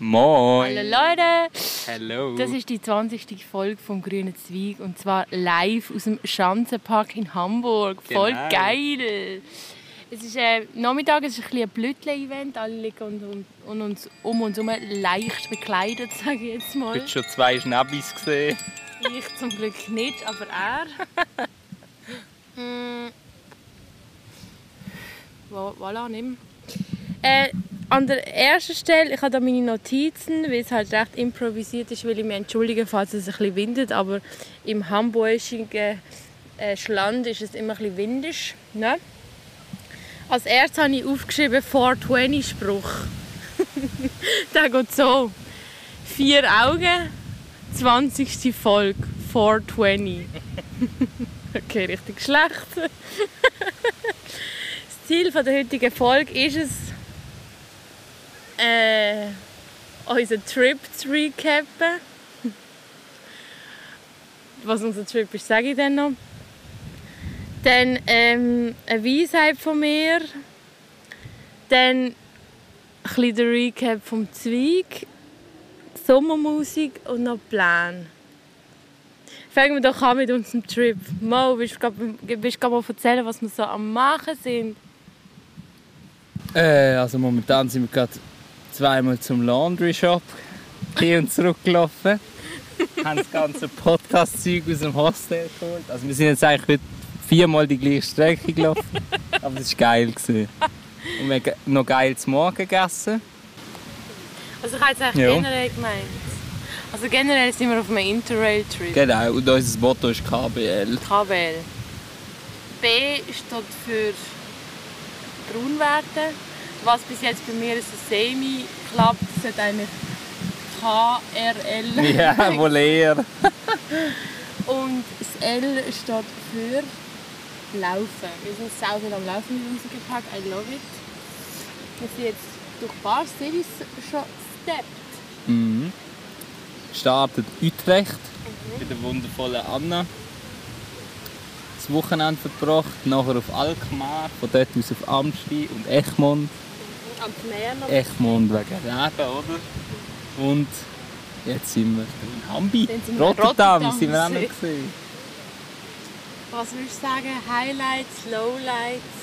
Moin. Hallo Leute! Hello. Das ist die 20. Folge vom Grünen Zweig und zwar live aus dem Schanzenpark in Hamburg. Voll Genau. geil! Es ist äh, Nachmittag, es ist ein, bisschen ein Blütle-Event. Alle liegen und, und, und uns um uns herum leicht bekleidet, sage ich jetzt Du mal. hast schon zwei Schnäppis gesehen. Ich zum Glück nicht, aber er. mm. Vo- Voilà, nimm. Äh, an der ersten Stelle, ich habe da meine Notizen, weil es halt recht improvisiert ist, will ich mich entschuldigen, falls es ein bisschen windet, aber im hamburgischen äh, Schland ist es immer ein bisschen windisch. Ne? Als erstes habe ich aufgeschrieben 420-Spruch. Der geht so. Vier Augen, 20. Folge, 420. okay, richtig schlecht. das Ziel der heutigen Folge ist es, äh, unseren Trip zu recappen. Was unser Trip ist, sage ich dann noch. Dann ähm, eine Weisheit von mir. Dann ein der Recap vom Zweig. Sommermusik und noch Plan. Fangen wir doch an mit unserem Trip. Mo, willst du grad mal erzählen, was wir so am Machen sind? Äh, also momentan sind wir gerade zweimal zum Laundry Shop hin und zurück gelaufen. haben das ganze Podcast-Zeug aus dem Hostel geholt. Also wir sind jetzt eigentlich heute viermal die gleiche Strecke gelaufen. Aber es war geil. Gewesen. Und wir haben noch geil zum Morgen gegessen. Also ich habe eigentlich Ja. generell gemeint. Also generell sind wir auf einem Interrail-Trip. Genau, und unser Motto ist KBL. KBL. B steht für braun werden. Was bis jetzt bei mir so semi klappt, sollte eigentlich KRL Ja, wohl eher. Und das L steht für Laufen. Wir sind sau viel am Laufen mit unserem Gepäck. I love it. Wir sind jetzt durch ein paar Cities schon gesteppt. Mhm. Startet Utrecht mit der wundervollen Anna. Das Wochenende verbracht, nachher auf Alkmaar, von dort aus auf Amsti und Egmont. Am Meer noch. Egmont wegen Reben, oder? Und jetzt sind wir in Hambi. Rotterdam, sind wir auch noch gesehen. Was würdest du sagen? Highlights, Lowlights?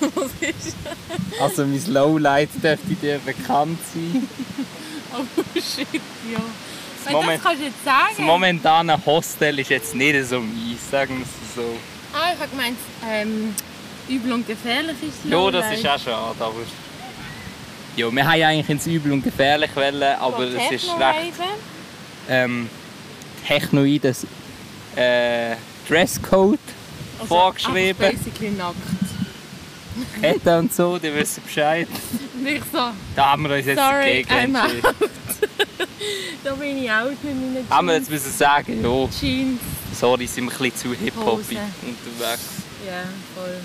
Was ist Also mein Lowlight dürfte dir bekannt sein. Oh shit, ja. Wenn Moment- das kannst du jetzt Das sagen. momentane Hostel ist jetzt nicht so mies, sagen wir es so. Ah, ich habe gemeint, ähm, übel und gefährlich ist das Ja, das ist auch schade, aber... Ja, wir haben eigentlich ins Übel und Gefährlich wollen, aber es ist recht ähm, technoides äh, Dresscode Also, vorgeschrieben. einfach basically nackt. Kette und so, die wissen Bescheid. Nicht so, Da haben wir uns jetzt Sorry, dagegen da bin ich out mit meinen Jeans. Haben wir jetzt müssen sagen, ja, Jeans. Sorry, sind wir ein bisschen zu hip-hoppy Hose. unterwegs. Ja, voll.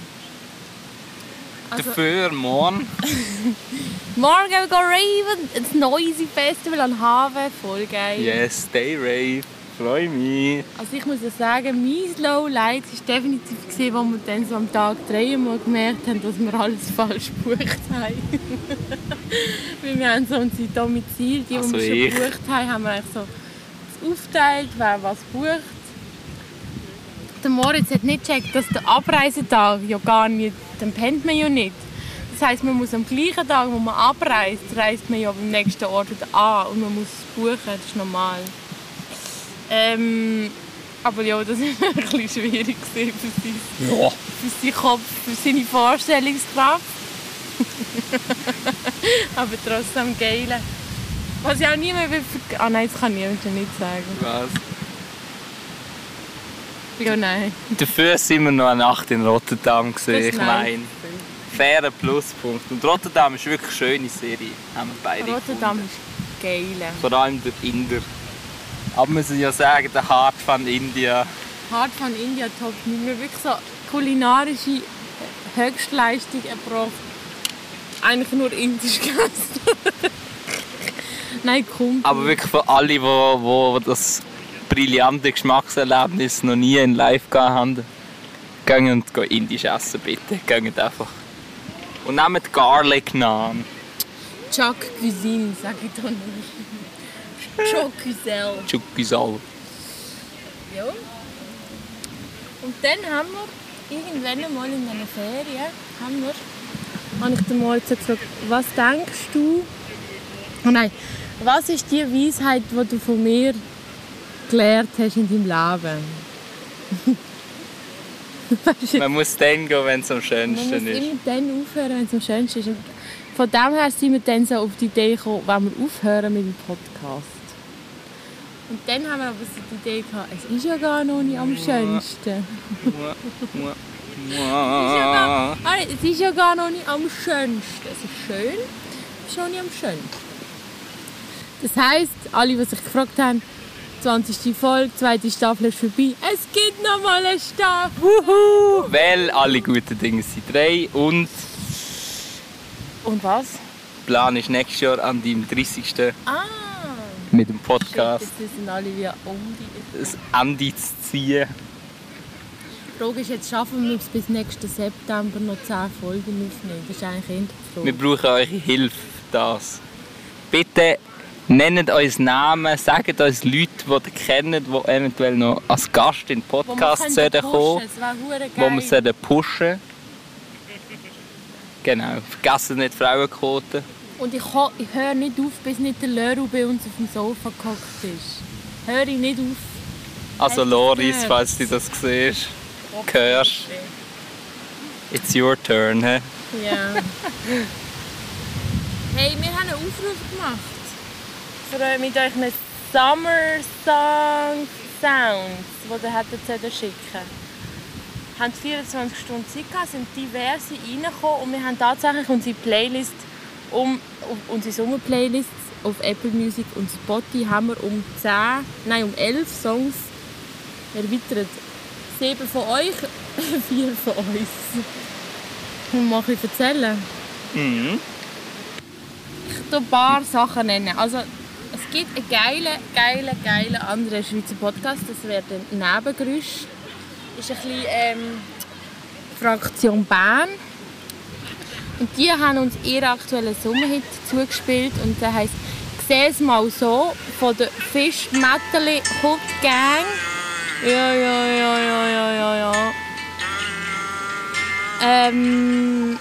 Also, Dafür morgen, morgen gehen wir raven. Das Noisy Festival an Haven. Voll geil. yes, Day Rave, freue mich. Also ich muss ja sagen, mein Lowlight war definitiv, gewesen, wo wir dann so am Tag drei mal gemerkt haben, dass wir alles falsch gebucht haben. Weil wir haben so unser Domizil, die, die Also wir ich. schon gebucht haben, haben wir eigentlich so das aufgeteilt, wer was bucht. Der Moritz hat nicht gecheckt, dass der Abreisetag ja gar nicht, dann pennt man ja nicht. Das heisst, man muss am gleichen Tag, wo man abreist, reist man ja beim nächsten Ort wieder an und man muss es buchen, das ist normal. Ähm, aber ja, das war ein bisschen schwierig für, sein, Ja, für seinen Kopf, für seine Vorstellungskraft. aber trotzdem geil. Was ich auch nie mehr Ah nein, das kann ich nicht sagen. was? Ja, nein. Dafür sind wir noch eine Nacht in Rotterdam ist ich meine. Fairer Pluspunkt. Und Rotterdam ist wirklich eine schöne Serie, haben wir beide Rotterdam gefunden. ist geil. Vor allem der Inder. Aber wir müssen ja sagen, der Hart von India. Hart von India top. Wir haben wirklich so kulinarische Höchstleistung erbracht. Eigentlich nur indisch gegessen. Nein, kommt. Aber wirklich für alle, wo das brillante Geschmackserlebnis noch nie in live gehabt haben, gehen und gehen indisch essen bitte. Gehen einfach. Und nehmt Garlic Naan. Chuck Cuisine, sag ich doch nicht. Chuck Cuisine. Chukisal. Ja. Und dann haben wir irgendwann mal in einer Ferien, haben wir, habe ich den mal so gefragt, was denkst du, oh nein, was ist die Weisheit, die du von mir gelernt hast in deinem Leben? Man muss dann gehen, wenn es am man muss schönsten ist. immer dann aufhören, wenn es am schönsten ist. Und von dem her sind wir dann so auf die Idee gekommen, wenn wir aufhören mit dem Podcast. Und dann haben wir aber so die Idee gehabt, es ist ja gar noch nicht am schönsten. Es ist ja gar, es ist ja gar noch nicht am schönsten. Es ist schön, es ist noch nicht am schönsten. Das heisst, alle, die sich gefragt haben, 20. Folge, zweite Staffel ist vorbei. Es gibt noch mal eine Staffel. Wuhu! Weil alle guten Dinge sind drei und Und was? der Plan ist nächstes Jahr an deinem 30. Ah! mit dem Podcast Shit, jetzt sind alle wie um die... das Ende zu ziehen. Die Frage ist, jetzt schaffen wir es bis nächsten September noch 10 Folgen aufnehmen. Das ist eigentlich Frage. Wir brauchen eure Hilfe das. Bitte nennt uns Namen, sagt uns Leute, die ihr kennt, die eventuell noch als Gast in den Podcast sollten kommen wo wir sollten pushen Genau, vergessen nicht Frauenquote. Und ich, ich höre nicht auf, bis nicht der Leru bei uns auf dem Sofa gehockt ist. Höre ich nicht auf. Also Loris, falls du das siehst, hörst, it's your turn. He? Ja. hey, wir haben einen Aufruf gemacht. Für euch mit euch einen Summer Song Sounds, die ihr hättet schicken Wir haben 24 Stunden Zeit gehabt, sind diverse reingekommen und wir haben tatsächlich unsere Playlist, um, um unsere Sommerplaylists auf Apple Music und Spotify haben wir um 10, nein um 11 Songs erweitert. Sieben von euch, vier von uns. Und mal bisschen erzählen. Mhm. Ich ein paar Sachen nennen. Also, es gibt einen geilen, geilen, geilen anderen Schweizer Podcast. Das wäre der Nebengeräusch. ist ein bisschen ähm, Fraktion Bern. Und die haben uns ihren aktuellen Sommerhit zugespielt. Und der heisst «Seh es mal so» von der Fisch Metteli Hut Gang. Ja, ja, ja, ja, ja, ja, ja. Ähm,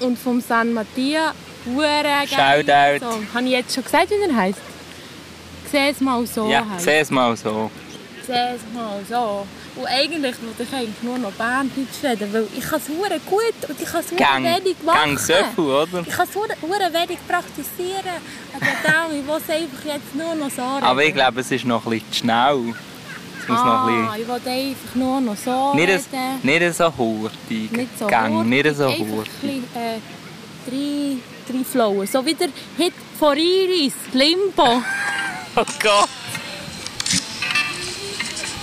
und vom San Mattia. Shoutout. Song. Habe ich jetzt schon gesagt, wie er heisst? «Seh es mal so» Ja, heisst. seh es mal so. Seh es mal so. Und eigentlich wollte ich eigentlich nur noch Berndeutsch reden, weil ich kann es gut und ich kann es wenig machen. gang so viel, oder? Ich kann es wenig praktizieren. Dann ich will es einfach jetzt nur noch so reden. Aber ich glaube, es ist noch ein bisschen zu schnell. Es muss noch ein ah, ich will einfach nur noch so bisschen... reden. Nicht, nicht so hurtig. Nicht so Gang, hurtig, nicht so einfach ein hurtig. bisschen, äh, drei, drei Flowen. So wie der Hit von Iris, Limbo. Oh Gott.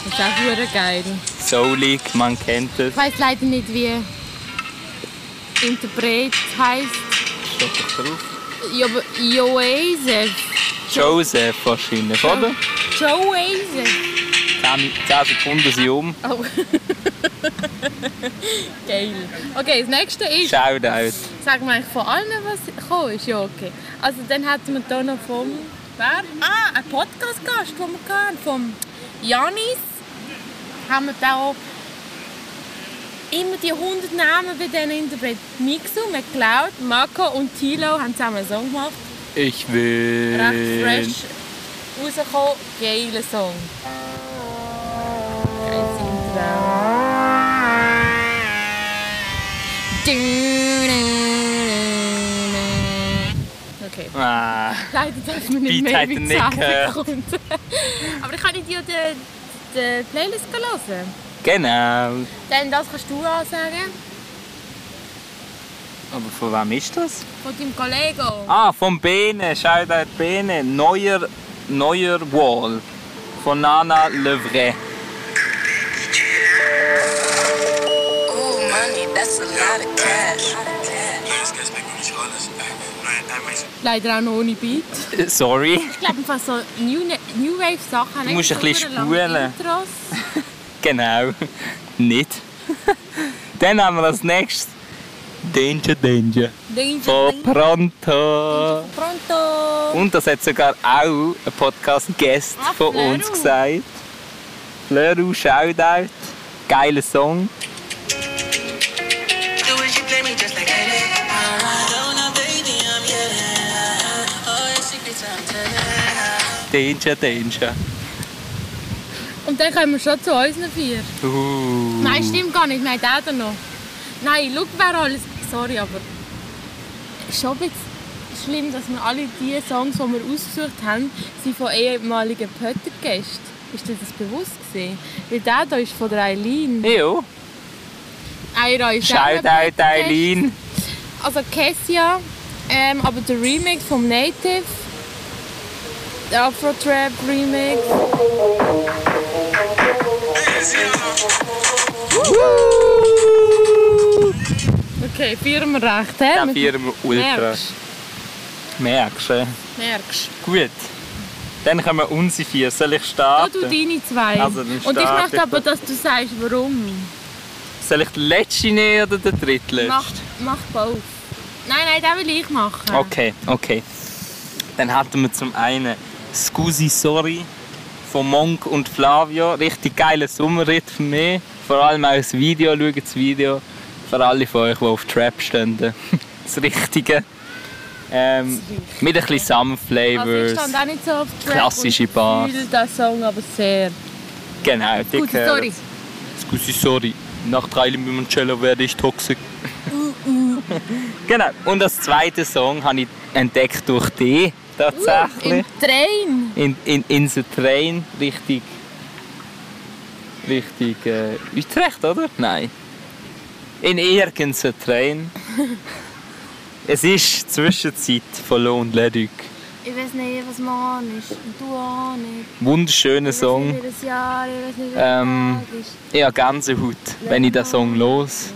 Das ist auch hure geil. Soulig, man kennt es. Ich weiß leider nicht, wie Interpret heisst. Steht doch drauf. Jo Joesef. Joseph wahrscheinlich, oder? Joesef. 10, 10 Sekunden sind um. Oh. Geil. Okay, das nächste ist, Shoutout. sagen wir eigentlich von allen, was gekommen ist? Ja, okay. Also dann hatten wir hier noch vom, wer? Ah, ein Podcast-Gast, den wir hatten, vom Janis. Haben wir da auch immer die 100 Namen bei diesen Interpreten mitgesungen, wir geklaut. Marco und Tilo haben zusammen einen Song gemacht. Ich will... recht fresh rausgekommen. Geiler Song. Geiles Intro. Okay. Ah, Leider darf man nicht Beat mehr er nicht 10 gehört. Sekunden. Aber ich kann dir die, die Playlist hören. genau. Dann das kannst du ansagen. Aber von wem ist das? Von deinem Kollegen. Ah, von Bene. Shoutout Bene. Neuer, neuer Wall. Von Nana Levray. Ooh, money, that's a lot of cash. Leider auch noch ohne Beat. Sorry. Ich glaube, fast so New, New Wave Sachen. Du musst ein bisschen spulen. Genau. Nicht. Dann haben wir als nächstes Danger, Danger. Danger, Von Pronto. Pronto! Und das hat sogar auch ein Podcast-Guest Ah, von uns Fleuru. gesagt. Flöru, Shoutout. Geiler Song. Danger, Danger. Und dann kommen wir schon zu unseren vier. Uh. Nein, stimmt gar nicht. Den da noch. Nein, schau, wer alles... Sorry, aber... Es ist schon ein bisschen schlimm, dass wir alle die Songs, die wir ausgesucht haben, sind von ehemaligen Pötter-Gästen. Ist dir das bewusst gewesen? Weil der hier ist von der Eileen. Jo. Eira ist Shoutout. Eileen. Also Kessia, ähm, aber der Remix vom Native, der Afro-Trap Remix. Okay, vier wir recht, hä? Da vieren wir ultra. Merkst, Merkst du? merkst. Gut. Dann kommen unsere vier. Soll ich Da du starten? deine zwei. Also, dann Und ich möchte aber, dass du sagst, warum. Soll ich den letzten nehmen oder den drittletzten? Mach, mach both. Nein, nein, den will ich machen. Okay, okay. Dann hatten wir zum einen Scusi Sorry von Monk und Flavio. Richtig geiler Sommerritt für mich. Vor allem auch das Video. Schaut das Video. Für alle von euch, die auf Trap stehen. Das Richtige. Ähm, mit ein bisschen Summer Also ich Flavors. stand auch nicht so auf Trap Klassische und Bars. fühle den Song aber sehr. Genau, Gute gehören. Story. Scusi Sorry. Nach drei Limoncello werde ich toxisch. genau. Und als zweiten Song habe ich entdeckt durch dich tatsächlich. Im Train. in, in, in the Train Richtung. Richtung äh, Utrecht, oder? Nein. In irgendeinem Train. es ist Zwischenzeit von Lohn und Leduc. Ich weiß nicht, was man ist. Und du auch nicht. Wunderschöner Ich weiß Song. nicht, welches Jahr, ich weiß nicht, Ähm, welcher Tag ist. Ich habe Gänsehaut, wenn ich diesen Song los.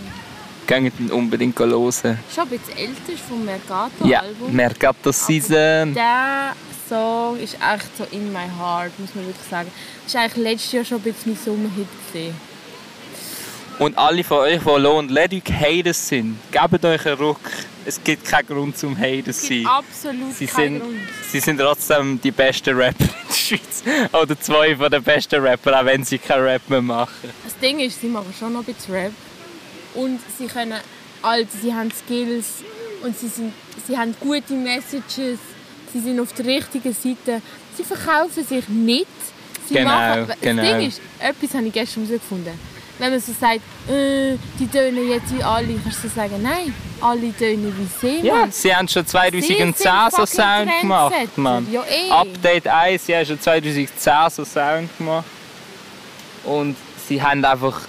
Geht ihn unbedingt hören. Schon ein bisschen älter ist vom Ja, Mercato-Album. Mercato Season. Der Song ist echt so in my heart, muss man wirklich sagen. Das war eigentlich letztes Jahr schon ein bisschen mein Sommerhit. Gewesen. Und alle von euch, die Lohn und Leduc Haters sind, gebt euch einen Ruck. Es gibt keinen Grund zum Haters zu sein. absolut Sie keinen sind, Grund. sie sind trotzdem die besten Rapper in der Schweiz. Oder zwei von den besten Rapper, auch wenn sie keinen Rap mehr machen. Das Ding ist, sie machen schon noch ein bisschen Rap. Und sie können alt, sie haben Skills und sie, sind, sie haben gute Messages. Sie sind auf der richtigen Seite. Sie verkaufen sich nicht. Sie Genau, machen, das genau. Ding ist, etwas habe ich gestern herausgefunden. Wenn man so sagt, äh, die tönen jetzt wie alle, kannst du so sagen, nein, alle tönen wie sie. Ja, Mann. sie haben schon 2010 Sie sind so Sound gemacht. Mann. Ja, eh. Update 1, sie haben schon 2010 so Sound gemacht. Und sie haben einfach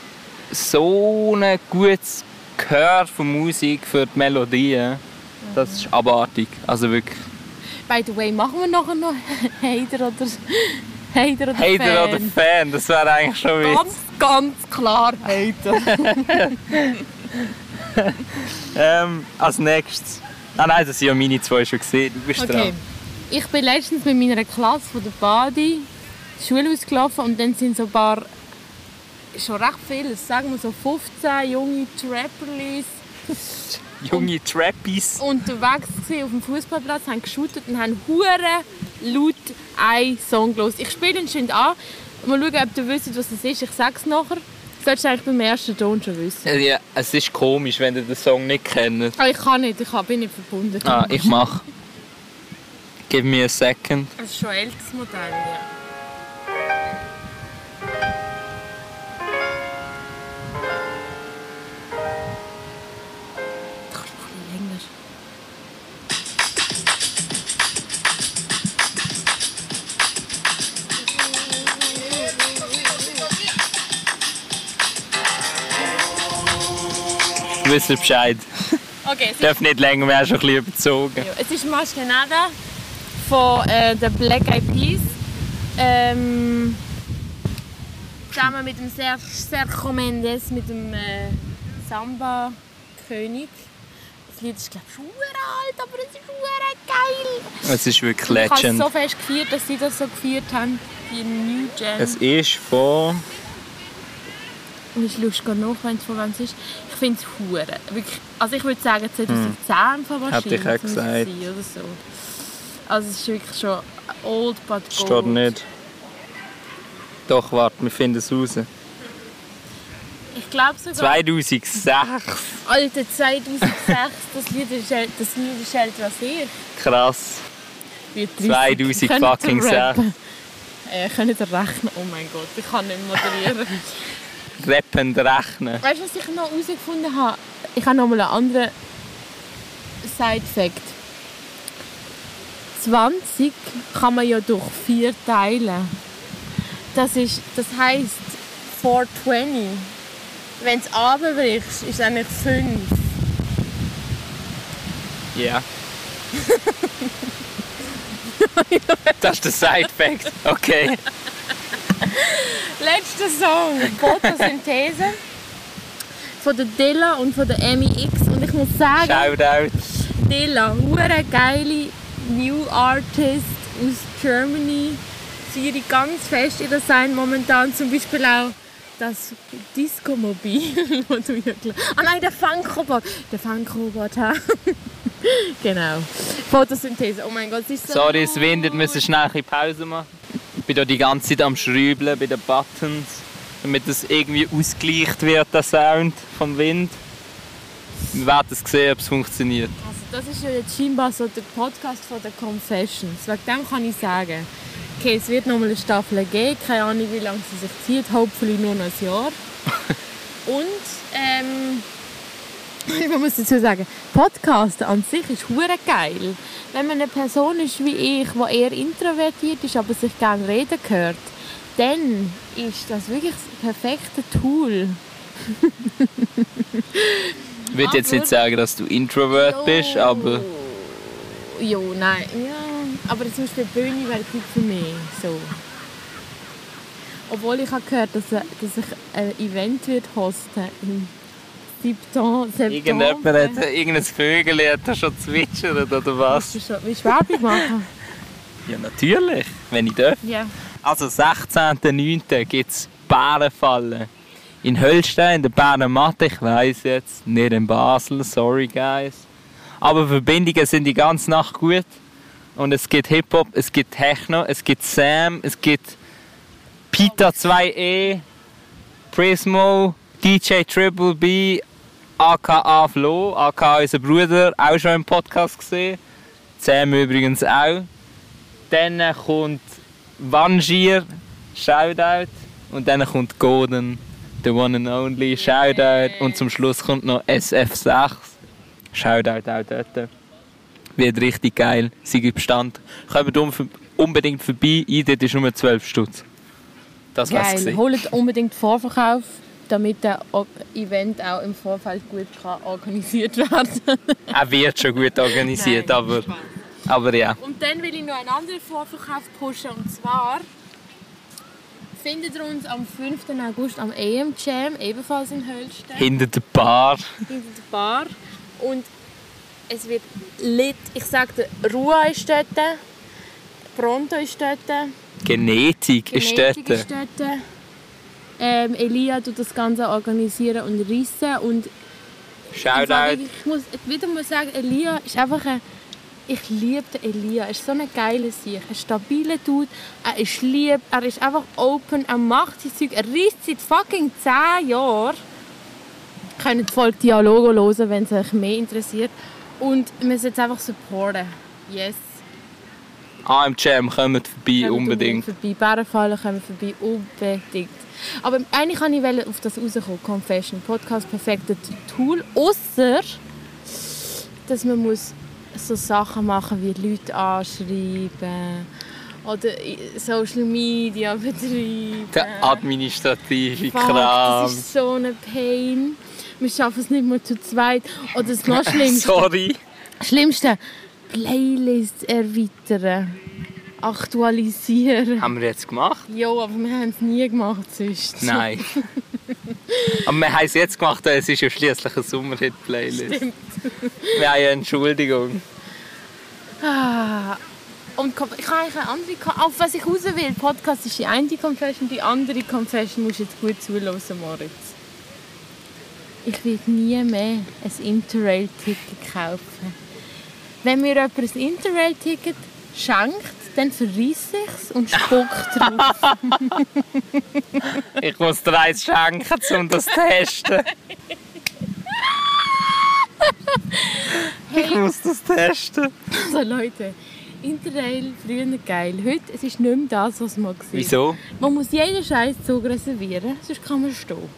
so ein gutes Gehör von Musik für die Melodien. Das ist abartig. Also wirklich. By the way, machen wir nachher noch Hater oder Hater oder Hater Fan? oder Fan, das wäre eigentlich schon witzig. Ganz, ganz klar Hater. Ähm, als nächstes. Ah nein, das sind ja meine zwei schon gesehen. Du bist Okay. dran. Ich bin letztens mit meiner Klasse von der Badi die Schule ausgelaufen und dann sind so ein paar, schon recht viele, sagen wir so 15 junge Trapperlis Junge Trappies. unterwegs gewesen auf dem Fußballplatz, haben geshootet und haben hure laut einen Song los. Ich spiele ihn schön an. Mal schauen, ob du wisst, was es ist. Ich sag's nachher. Du solltest eigentlich beim ersten Ton schon wissen. Äh, Ja, es ist komisch, wenn ihr den Song nicht kennt. Ah, ich kann nicht, ich bin nicht verbunden. Ah, ich mach. Give me a second. Das ist schon ein älteres Modell, ja. Wisst Bescheid. Okay, Ich darf nicht länger, wir haben schon ein bisschen überzogen. Ja, Es ist Maskenada von äh, den Black Eyed Peas. Ähm, zusammen mit dem Ser Sergio Mendes, mit dem äh, Samba-König. Das Lied ist glaube ich schon alt, aber es ist hure geil. Es ist wirklich Ich habe es Legend. so fest gefeiert, dass sie das so gefeiert haben, die New Gen. Es ist von und ich schaue gerade nach, wenn es von es ist. Ich finde es hure. Also ich würde sagen 2010 von Hm. Hätte ich auch wahrscheinlich. gesagt. Oder so. Also es ist wirklich schon old but gold. Steht nicht. Doch, warte, wir finden es raus. Ich glaube sogar... 2006. Alter, 2006, das Lied ist, äl- das Lied ist älter als ich. Krass. Wie 30. 2000 Könnt ihr fucking rappen? Äh, könnt ihr rechnen? Oh mein Gott, ich kann nicht moderieren. Rappend rechnen. weißt du, was ich noch herausgefunden habe? Ich habe noch mal einen anderen Side-Fact. 20 kann man ja durch 4 teilen. Das, ist, das heisst 420. Wenn es abbrichst, ist es eigentlich 5. Ja. das ist der Side-Fact. Okay. Letzter Song, Photosynthese. Von der Dilla und von der Amy X. Und ich muss sagen, Shoutout. Dilla, hure geile New Artist aus Germany. Sie ihre ganz fest ihr Sein momentan zum Beispiel auch das Disco-Mobil, wo du ja Ah nein, der Funkrobot. Der Funkrobot, ha? genau. Photosynthese, oh mein Gott, es ist so... Sorry, es windet, wir müssen schnell ein bisschen Pause machen. Ich bin da die ganze Zeit am Schrübeln bei den Buttons, damit es irgendwie ausgleicht wird, der Sound vom Wind. Wir werden es sehen, ob es funktioniert. Also das ist ja jetzt scheinbar so der Podcast von der Confessions. Wegen dem kann ich sagen, okay, es wird noch mal eine Staffel geben. Keine Ahnung, wie lange sie sich zieht. Hopefully nur noch ein Jahr. Und, ähm, ich muss dazu sagen, Podcast an sich ist hure geil. Wenn man eine Person ist wie ich, die eher introvertiert ist, aber sich gerne reden hört, dann ist das wirklich das perfekte Tool. Ich würde jetzt nicht sagen, dass du Introvert bist, aber Jo, nein, ja. Aber zum Beispiel die Bühne wäre gut für mich. So. Obwohl ich habe gehört, dass, er- dass ich ein Event wird hosten 7. September. irgendjemand hat irgendein Vögel hat da schon zwitschert oder was? Willst du schon- willst du Werbung machen? Ja, natürlich, wenn ich darf. ja. Also 16.09. gibt es Bärenfallen. In Höllstein, in der Bärenmatte, ich weiß jetzt, nicht in Basel, sorry guys. Aber Verbindungen sind die ganze Nacht gut. Und es gibt Hip-Hop, es gibt Techno, es gibt Sam, es gibt Pita 2E, Prismo, DJ Triple B, aka Flo, aka unser Bruder, auch schon im Podcast gesehen. Sam übrigens auch. Dann kommt Vanjir, Shoutout. Und dann kommt Golden, the one and only, Shoutout. Und zum Schluss kommt noch SF6. Shoutout auch dort. Wird richtig geil. Sie gibt Bestand. Kommt unbedingt vorbei. Eintritt ist nur 12 Stutz. Das war's Geil. Holt unbedingt Vorverkauf, damit das Event auch im Vorfeld gut kann organisiert werden Er wird schon gut organisiert, Nein, aber, Spaß. aber ja. Und dann will ich noch einen anderen Vorverkauf pushen. Und zwar findet ihr uns am 5. August am AM Jam, ebenfalls in Höllstein, Hinter der Bar. hinter der Bar. Und es wird lit. Ich sage dir, Rua ist dort, Pronto ist dort, Genetik ist Genetik dort. ist dort. Ähm, Elia tut das Ganze organisieren und rissen. Und ich, Shoutout. ich muss wieder mal sagen, Elia ist einfach ein ich liebe Elia. Er ist so ein geiler Sieg. Ein stabiler Dude. Er ist lieb. Er ist einfach open. Er macht sein Zeug. Er reist seit fucking 10 Jahren. Ihr könnt Folge Dialoge hören, wenn es euch mehr interessiert. Und wir müssen jetzt einfach supporten. Yes. AM Jam, kommt vorbei, Kommt unbedingt. Vorbei. Bärenfallen kommen vorbei. Unbedingt. Aber eigentlich kann ich auf das rauskommen. Confession. Podcast, perfektes Tool. Außer dass man muss so Sachen machen wie Leute anschreiben oder Social Media betreiben. Der administrative Fuck, Kram. das ist so eine Pain. Wir schaffen es nicht mehr zu zweit. Oder das noch Schlimmste. Sorry. Schlimmste. Playlists erweitern. Aktualisieren. Haben wir jetzt gemacht? Ja, aber wir haben es nie gemacht sonst. Nein. Aber wir haben es jetzt gemacht, es ist ja schließlich eine Sommerhit-Playlist. Stimmt. Wir haben ja Entschuldigung. Ah. Und ich habe eigentlich eine andere... Ko- Auf was ich raus will, Podcast ist die eine Confession, die andere Confession musst du jetzt gut zuhören, Moritz. ich werde nie mehr ein Interrail-Ticket kaufen. Wenn mir jemand ein Interrail-Ticket schenkt, dann verreisse ich es und spuckt drauf. Ich muss dir eins schenken, um das zu testen. Ich muss das testen. so Leute, Interrail, früher geil. Heute es ist nicht mehr das, was man sieht. Wieso? Man muss jeden scheiß Zug reservieren, sonst kann man stehen.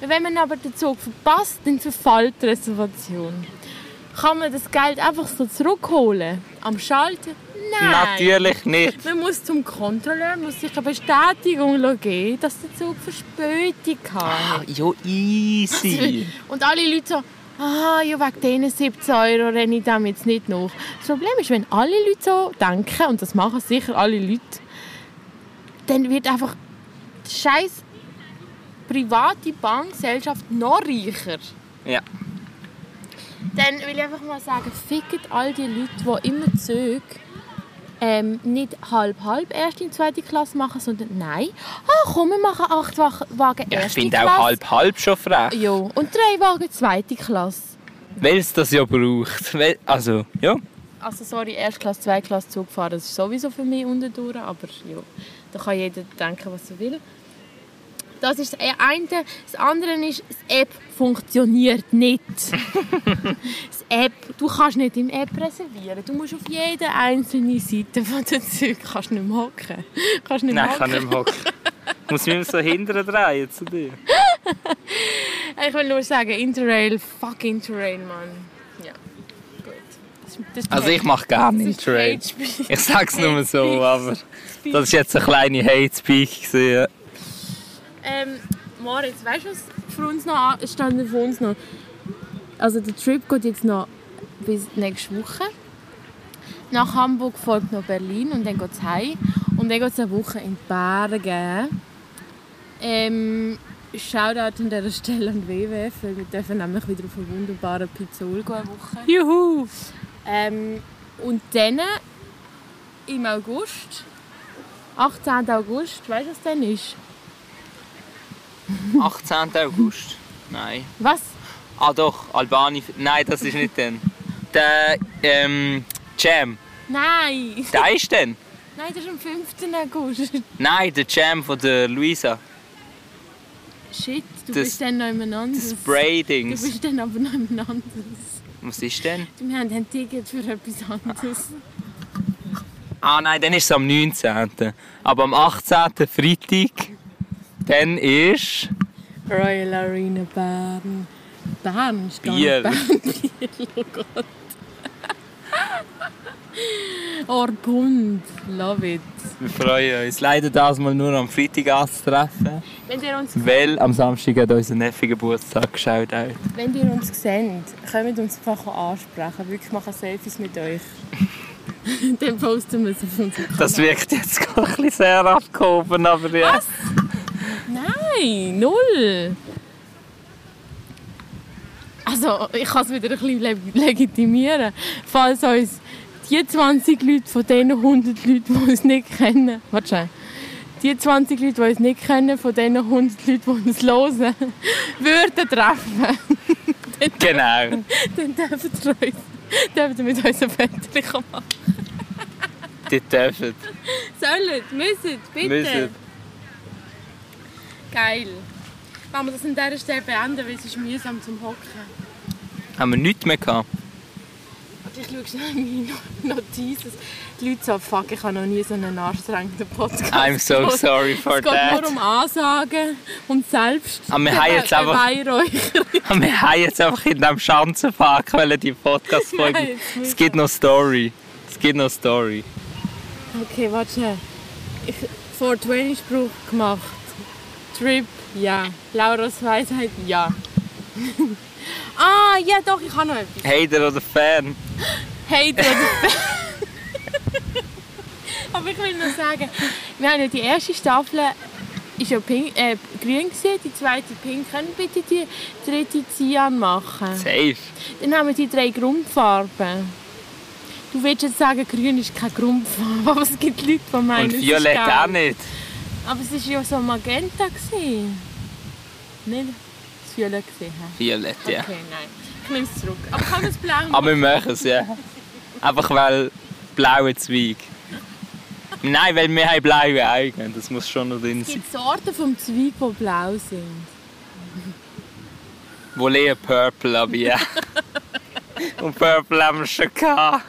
Wenn man aber den Zug verpasst, dann verfällt die Reservation. Kann man das Geld einfach so zurückholen? Am Schalter? Nein. Natürlich nicht. Man muss zum Kontrolleur muss sich eine Bestätigung geben, dass der Zug Verspätung Ah, hat. ja, easy. Und alle Leute so, ah, ja, wegen diesen 17 Euro renne ich dem jetzt nicht nach. Das Problem ist, wenn alle Leute so denken, und das machen sicher alle Leute, dann wird einfach die scheiß private Bankgesellschaft noch reicher. Ja. Dann will ich einfach mal sagen, fickt all die Leute, die immer Züge ähm, nicht halb-halb erste und zweite Klasse machen, sondern nein, ah, komm, wir machen acht Wa- Wagen Ja, ich erste finde Klasse. auch halb-halb schon frech. Ja, und drei Wagen zweite Klasse. Weil es das ja braucht. Weil, also, ja. Also sorry, Erstklasse, Zweitklasse Zug fahren, das ist sowieso für mich unten durch, aber ja, da kann jeder denken, was er will. Das ist das eine. Das andere ist, das App funktioniert nicht. das App, du kannst nicht im App reservieren. Du musst auf jede einzelne Seite von der Zug kannst nicht mehr hocken. Kannst nicht mehr Nein, ich kann hocken. nicht mehr hocken. Ich muss mich immer so hinterher drehen zu dir. Ich will nur sagen, Interrail, fuck Interrail, Mann. Ja, gut. Das, das ist Also ich mache gerne Interrail. Speech. Ich sag's nur so, aber Speech. das ist jetzt eine kleine Hate Speak gewesen. Ähm, Moritz, weißt du, was für uns noch an- stand für uns noch? Also der Trip geht jetzt noch bis nächste Woche. Nach Hamburg folgt noch Berlin und dann geht es heim. Und dann geht es eine Woche in die Berge. Ähm, Shoutout an dieser Stelle an WWF, weil wir dürfen nämlich wieder auf einen wunderbaren Pizzol gehen, eine Woche. Juhu! Ähm, und dann im August, 18. August, weißt du, was dann ist? 18. August. Nein. Was? Ah doch, Albani. Nein, das ist nicht dann. Der ähm, Jam. Nein! Der ist dann. Nein, das ist am 15. August. Nein, der Jam von der Luisa. Shit, du Das- bist dann noch jemand anderes. Das Spray Du bist dann aber noch jemand anderes. Was ist denn? Wir haben ein Ticket für etwas anderes. Ah nein, dann ist es am 19. Aber am 18. Freitag, dann ist Royal Arena Bern. Bern ist gar Bier. Bern. Bier, oh Gott. Orpund, love it. Wir freuen uns. Leider das mal nur am Freitag anzutreffen. Wenn ihr uns, Weil am Samstag hat unser Neffe Geburtstag geschaut. Auch. wenn ihr uns seht, könnt ihr uns einfach ansprechen. Wirklich machen Selfies mit euch. Dann posten wir es auf unserem Kanal. Das wirkt jetzt gerade ein bisschen sehr abgehoben, aber ja. Nein, null. Also, ich kann es wieder ein bisschen leg- legitimieren. Falls uns die 20 Leute von diesen 100 Leuten, die uns nicht kennen, warte schnell. die 20 Leute, die uns nicht kennen, von diesen 100 Leuten, die uns hören, würden treffen, Genau. dann dürfen sie, uns, dürfen mit uns ein Foto machen. Die dürfen. Sollen, müssen, bitte. Müssen. Geil. Wenn wir das an dieser Stelle beenden, weil es ist mühsam zum Hocken. Haben wir nichts mehr gehabt? Ich schaue schnell meine Notizen. Die Leute so, fuck, ich habe noch nie so einen anstrengenden Podcast I'm so sorry for Es geht that. nur um Ansagen und selbst Aber wir haben jetzt einfach-. Wir haben jetzt einfach in diesem Schanzenpark die jetzt müssen Es gibt noch Story. Es gibt noch Story. Okay, warte schnell. Ich 420-Spruch gemacht. Trip, ja. Lauras Weisheit, ja. ah, ja doch, ich habe noch etwas. Hater oder Fan? Hater oder Aber ich will nur sagen, wir haben ja die erste Staffel ist ja pink, äh, grün gewesen, die zweite pink. Können bitte die dritte Cyan machen? Safe. Dann haben wir die drei Grundfarben. Du willst jetzt sagen, grün ist keine Grundfarbe, aber es gibt Leute, die meinen, Und es ist Violett auch nicht. Aber es war ja so magenta. Gewesen. Nicht? Das Violett gesehen. Violett, ja. Okay, nein. Ich nehme es zurück. Aber kann man es blau machen? Aber wir machen es, ja. Einfach weil blaue Zweig. Nein, weil wir haben blaue Augen. Das muss schon noch drin Es sein. gibt Sorten vom Zweig, die blau sind. Wohl eher Purple, aber ja. Und Purple haben wir schon gehabt.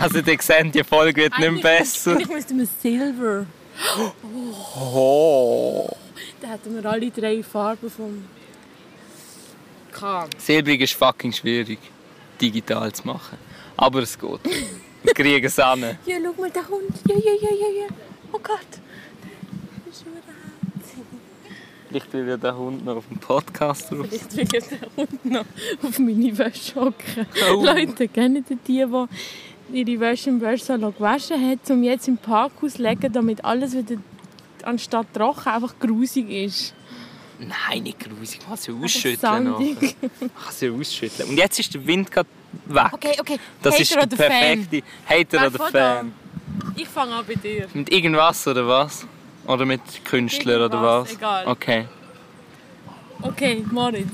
Also ihr seht, die Folge wird nicht mehr besser. Ich müsste mir Silver. Oh. Da hätten wir alle drei Farben vom... Kann. Silbrig ist fucking schwierig, digital zu machen. Aber es geht. Wir kriegen es an. Ja, schau mal, der Hund. Ja, ja, ja, ja, ja. Oh Gott. Vielleicht will ja der Hund noch auf dem Podcast drauf. Vielleicht will ich den Hund noch auf meine Wäsche hocken. Oh. Leute, kennen die, die ihre Wäsche im Wäschesalon gewaschen hat, um jetzt im Parkhaus zu legen, damit alles wieder anstatt trocken einfach grusig ist. Nein, nicht grusig. Man kann sie ausschütteln. Man kann sie ausschütteln. Und jetzt ist der Wind gerade weg. Okay, okay. Das Hater ist der perfekte Hater Wer oder Fan. an? Ich fange an bei dir. Mit irgendwas oder was? Oder mit Künstlern oder was? egal. Okay. Okay, Moritz.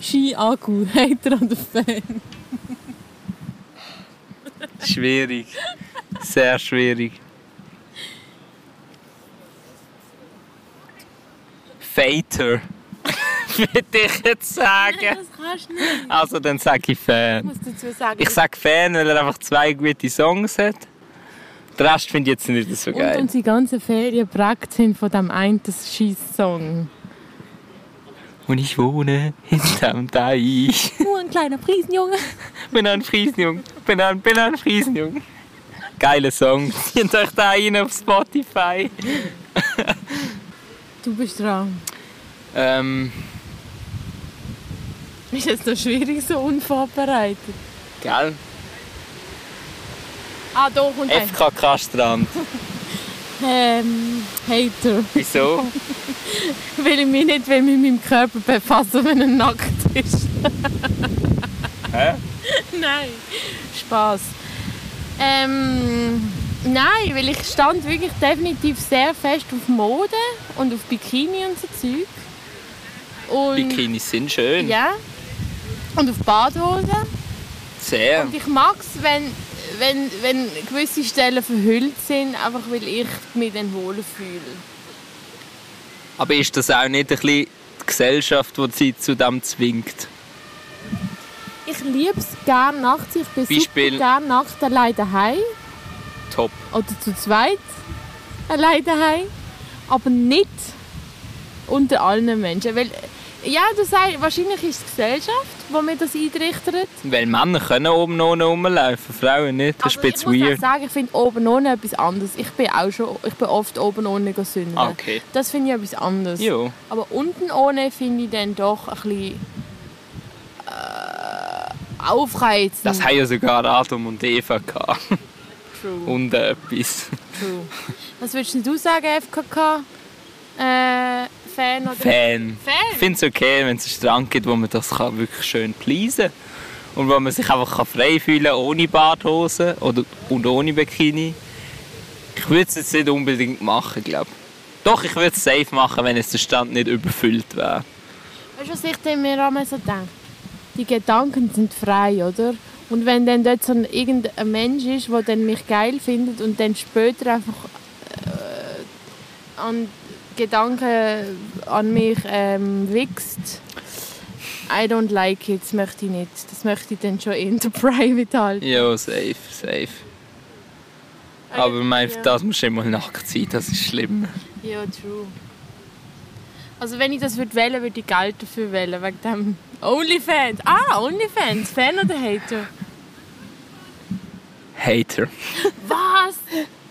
Ski Akku, Hater oder Fan? Schwierig. Sehr schwierig. Fater. Würde ich jetzt sagen. Das kannst du nicht. Also dann sage ich Fan. muss dazu sagen, Ich sage Fan, weil er einfach zwei gute Songs hat. Den Rest finde ich jetzt nicht so und geil. unsere ganzen Ferien geprägt sind von diesem einen Scheiss-Song. Und ich wohne hinterm Teich. Ein kleiner Friesenjunge. Bin ein Friesenjung. Bin ein, bin ein Friesenjung. Geiler Song. Zieht euch da rein auf Spotify. Du bist dran. Ähm, Ist jetzt noch schwierig, so unvorbereitet. gell? Ah, doch, und ein FKK Strand. ähm, Hater. Wieso? Weil ich mich nicht mit meinem Körper befassen, wenn er nackt ist. Hä? Nein. Spaß. Ähm, nein, weil ich stand wirklich definitiv sehr fest auf Mode und auf Bikini und so Zeug. Und, Bikinis sind schön. Ja. Und auf Badhosen. Sehr. Und ich mag es, wenn, wenn, wenn gewisse Stellen verhüllt sind, einfach weil ich mich dann wohler fühle. Aber ist das auch nicht ein bisschen die Gesellschaft, die sie zu dem zwingt? Ich liebe es gerne nachts. Ich bin Beispiel- super gerne nachts allein daheim. Top. Oder zu zweit allein daheim. Aber nicht unter allen Menschen. Weil, ja, du sagst, wahrscheinlich ist es die Gesellschaft, die mir das eintrichtert. Weil Männer können oben ohne rumlaufen, Frauen nicht. Das ist Aber ein ich muss sagen, ich finde oben ohne etwas anderes. Ich bin auch schon, ich bin oft oben ohne gesünden. Ah, okay. Das finde ich etwas anderes. Jo. Aber unten ohne finde ich dann doch ein bisschen äh, aufreizend. Das haben ja sogar Adam und Eva gehabt. True, Und etwas. true. Was würdest du sagen, FKK? Äh, Fan oder? Fan. Ich Fan? finde es okay, wenn es einen Strand gibt, wo man das kann wirklich schön pleasen kann. Und wo man sich einfach kann frei fühlen kann, ohne Badhose oder, und ohne Bikini. Ich würde es jetzt nicht unbedingt machen, glaube Doch, ich würde es safe machen, wenn jetzt der Strand nicht überfüllt wäre. Weißt du, was ich mir einmal so denke? Die Gedanken sind frei, oder? Und wenn dann dort so ein, irgendein Mensch ist, der dann mich geil findet und dann später einfach äh, an Gedanken an mich ähm, wächst, I don't like it, das möchte ich nicht. Das möchte ich dann schon in der Private halten. Ja, safe, safe. Aber mein, Ja. das muss immer nackt sein, das ist schlimm. Ja, true. Also wenn ich das würde wählen, würde ich Geld dafür wählen, wegen dem Onlyfans. Ah, Onlyfans, Fan oder Hater? Hater. Was?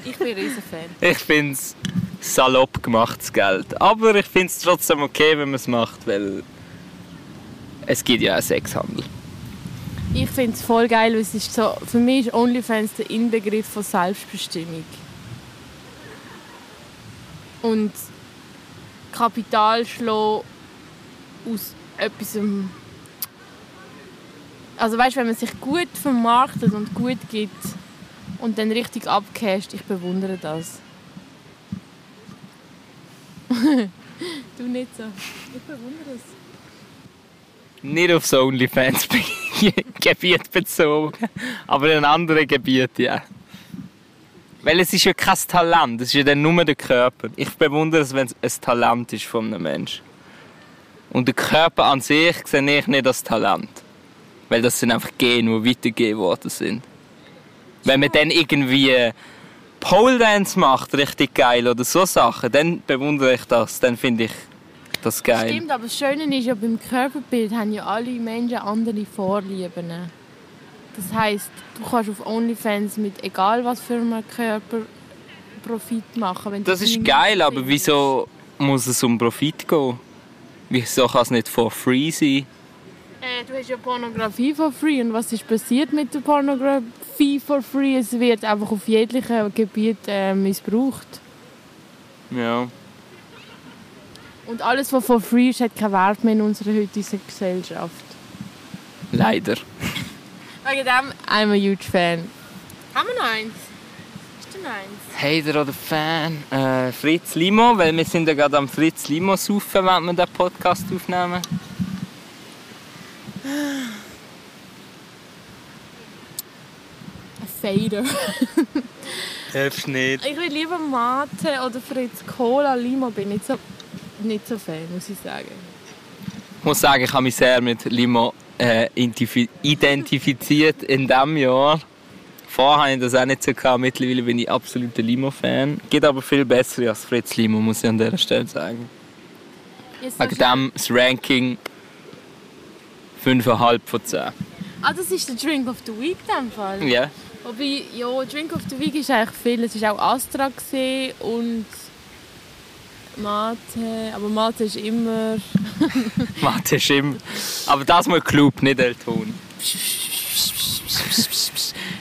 Ich bin ein riesen Fan. Ich finde es salopp gemachtes Geld. Aber ich finde es trotzdem okay, wenn man es macht, weil es gibt ja auch Sexhandel. Ich finde es voll geil, weil es ist so, für mich ist Onlyfans der Inbegriff von Selbstbestimmung. Und Kapital schlagen aus etwas. Also weißt, wenn man sich gut vermarktet und gut gibt und dann richtig abcasht, ich bewundere das. du nicht so. Ich bewundere es. Nicht aufs OnlyFans-Gebiet bezogen, aber in anderen Gebieten, ja. Weil es ist ja kein Talent, es ist ja dann nur der Körper. Ich bewundere es, wenn es ein Talent ist von einem Menschen. Und der Körper an sich sehe ich nicht als Talent. Weil das sind einfach Gene, die weitergegeben worden sind. Wenn man dann irgendwie Pole Dance macht, richtig geil, oder so Sachen, dann bewundere ich das. Dann finde ich das geil. Stimmt, aber das Schöne ist ja, beim Körperbild haben ja alle Menschen andere Vorlieben. Das heisst, du kannst auf OnlyFans mit egal was für einem Körper Profit machen. Das ist geil, aber findest. wieso muss es um Profit gehen? Wieso kann es nicht for free sein? Äh, du hast ja Pornografie for free. Und was ist passiert mit der Pornografie for free? Es wird einfach auf jeglichem Gebiet äh, missbraucht. Ja. Und alles, was for free ist, hat keinen Wert mehr in unserer heutigen Gesellschaft. Leider. Wegen dem, I'm a huge fan. Haben wir noch eins? Ist denn eins? Hater oder Fan? Äh, Fritz Limo, weil wir sind ja gerade am Fritz Limo saufen, während wir den Podcast aufnehmen. Ein Fader. Hilfst nicht. Ich will lieber Mate oder Fritz Cola. Limo bin ich nicht so, nicht so Fan, muss ich sagen. Ich muss sagen, ich habe mich sehr mit Limo äh, identifi- identifiziert in diesem Jahr. Vorher hatte ich das auch nicht so. Gehabt. Mittlerweile bin ich absoluter Limo-Fan. Geht aber viel besser als Fritz Limo, muss ich an dieser Stelle sagen. Wegen dem das Ranking 5,5 von 10. Ah, das ist der Drink of the Week in dem Fall. Ja. Wobei, ja, Drink of the Week ist eigentlich viel. Es war auch Astra und Mate. Aber Mate ist immer... Mathe ist immer. Aber das mal Club, nicht Elton.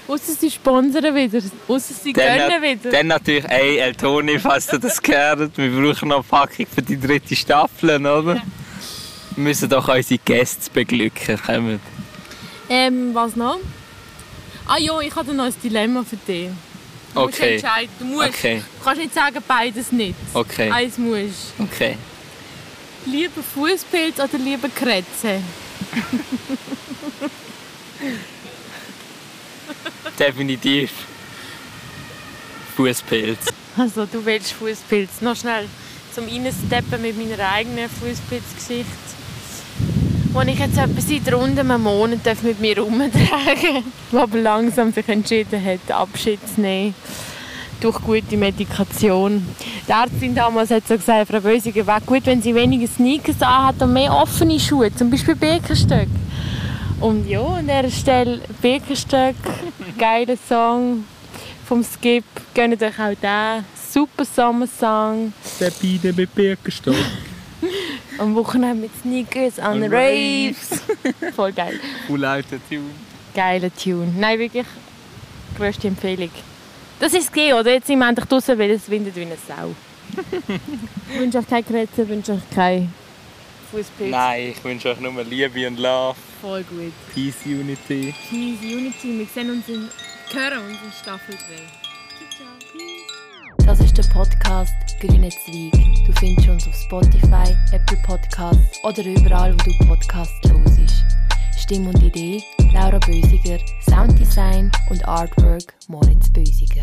Ausser sie sponsern wieder. Ausser sie gönnen wieder. dann natürlich, ey, Eltoni, falls du das gehört, wir brauchen noch eine Packung für die dritte Staffel, oder? Wir müssen doch unsere Gäste beglücken. Kommt. Ähm, was noch? Ah ja, ich habe noch ein Dilemma für dich. Du musst Okay. entscheiden. Du, musst, Okay. du kannst nicht sagen, beides nicht. Okay. Eins musst. Okay. Lieber Fußpilz oder lieber Kretze? Definitiv. Fußpilz. Also, du willst Fußpilz. Noch schnell zum Reinsteppen mit meiner eigenen Fußpilzgeschichte. Wo ich jetzt etwa seit rund einem Monat darf mit mir herumtragen Die aber langsam sich entschieden hat, Abschied zu nehmen. Durch gute Medikation. Die Ärztin damals hat so gesagt, Frau Bösiger, wäre gut, wenn sie weniger Sneakers anhat und mehr offene Schuhe, zum Beispiel Birkenstock. Und ja, an dieser Stelle Birkenstock, geiler Song vom Skip. Gönnt euch auch den. Super Sommersong. Der Biene mit Birkenstock. Am Wochenende mit Sneakers an An Raves. Voll geil. Cool alter Tune. Geiler Tune. Nein, wirklich größte Empfehlung. Das ist es gewesen, oder? Jetzt sind wir endlich draußen, weil es windet wie eine Sau. ich wünsche euch keine Kretze, wünsche euch kein Fußpilz. Nein, ich wünsche euch nur Liebe und Love. Voll gut. Peace, Unity. Peace, Unity. Wir sehen uns in, hören uns in Staffel 3. Das ist der Podcast Grüne Zweig. Du findest uns auf Spotify, Apple Podcasts oder überall, wo du Podcasts hörst. Stimme und Idee Laura Bösiger, Sounddesign und Artwork Moritz Bösiger.